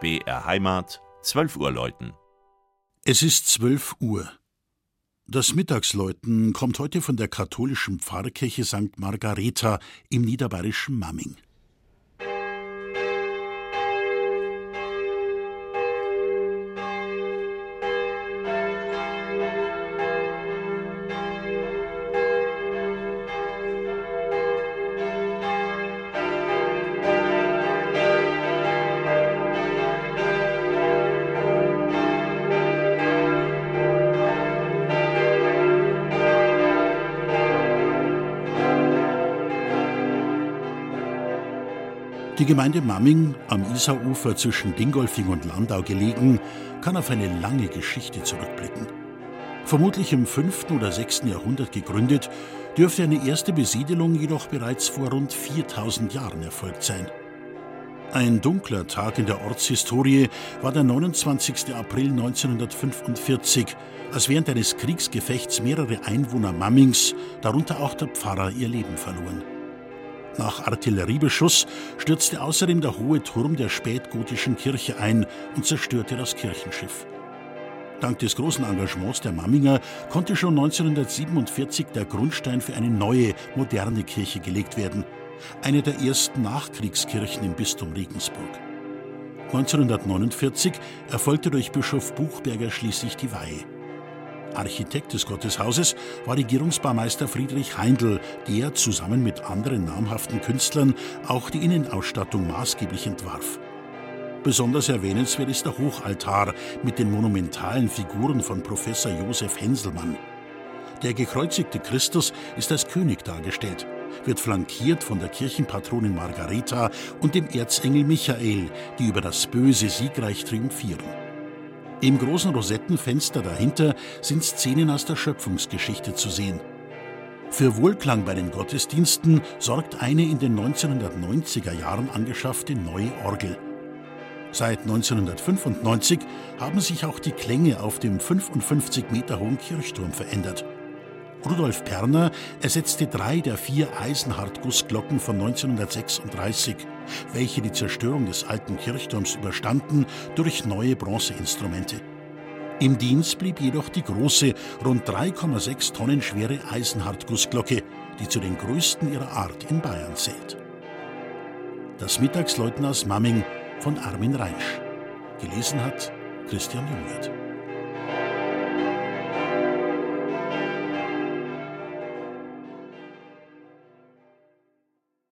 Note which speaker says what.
Speaker 1: BR Heimat, 12 Uhr läuten.
Speaker 2: Es ist 12 Uhr. Das Mittagsläuten kommt heute von der katholischen Pfarrkirche St. Margareta im niederbayerischen Mamming. Die Gemeinde Mamming, am Isarufer zwischen Dingolfing und Landau gelegen, kann auf eine lange Geschichte zurückblicken. Vermutlich im 5. oder 6. Jahrhundert gegründet, dürfte eine erste Besiedelung jedoch bereits vor rund 4000 Jahren erfolgt sein. Ein dunkler Tag in der Ortshistorie war der 29. April 1945, als während eines Kriegsgefechts mehrere Einwohner Mammings, darunter auch der Pfarrer, ihr Leben verloren. Nach Artilleriebeschuss stürzte außerdem der hohe Turm der spätgotischen Kirche ein und zerstörte das Kirchenschiff. Dank des großen Engagements der Mamminger konnte schon 1947 der Grundstein für eine neue, moderne Kirche gelegt werden. Eine der ersten Nachkriegskirchen im Bistum Regensburg. 1949 erfolgte durch Bischof Buchberger schließlich die Weihe. Architekt des Gotteshauses war Regierungsbaumeister Friedrich Heindl, der zusammen mit anderen namhaften Künstlern auch die Innenausstattung maßgeblich entwarf. Besonders erwähnenswert ist der Hochaltar mit den monumentalen Figuren von Professor Josef Henselmann. Der gekreuzigte Christus ist als König dargestellt, wird flankiert von der Kirchenpatronin Margareta und dem Erzengel Michael, die über das Böse siegreich triumphieren. Im großen Rosettenfenster dahinter sind Szenen aus der Schöpfungsgeschichte zu sehen. Für Wohlklang bei den Gottesdiensten sorgt eine in den 1990er Jahren angeschaffte neue Orgel. Seit 1995 haben sich auch die Klänge auf dem 55 Meter hohen Kirchturm verändert. Rudolf Perner ersetzte drei der vier Eisenhartgussglocken von 1936, welche die Zerstörung des alten Kirchturms überstanden, durch neue Bronzeinstrumente. Im Dienst blieb jedoch die große, rund 3,6 Tonnen schwere Eisenhartgussglocke, die zu den größten ihrer Art in Bayern zählt. Das Mittagsläuten aus Mamming von Armin Reinsch. Gelesen hat Christian Jungwirth.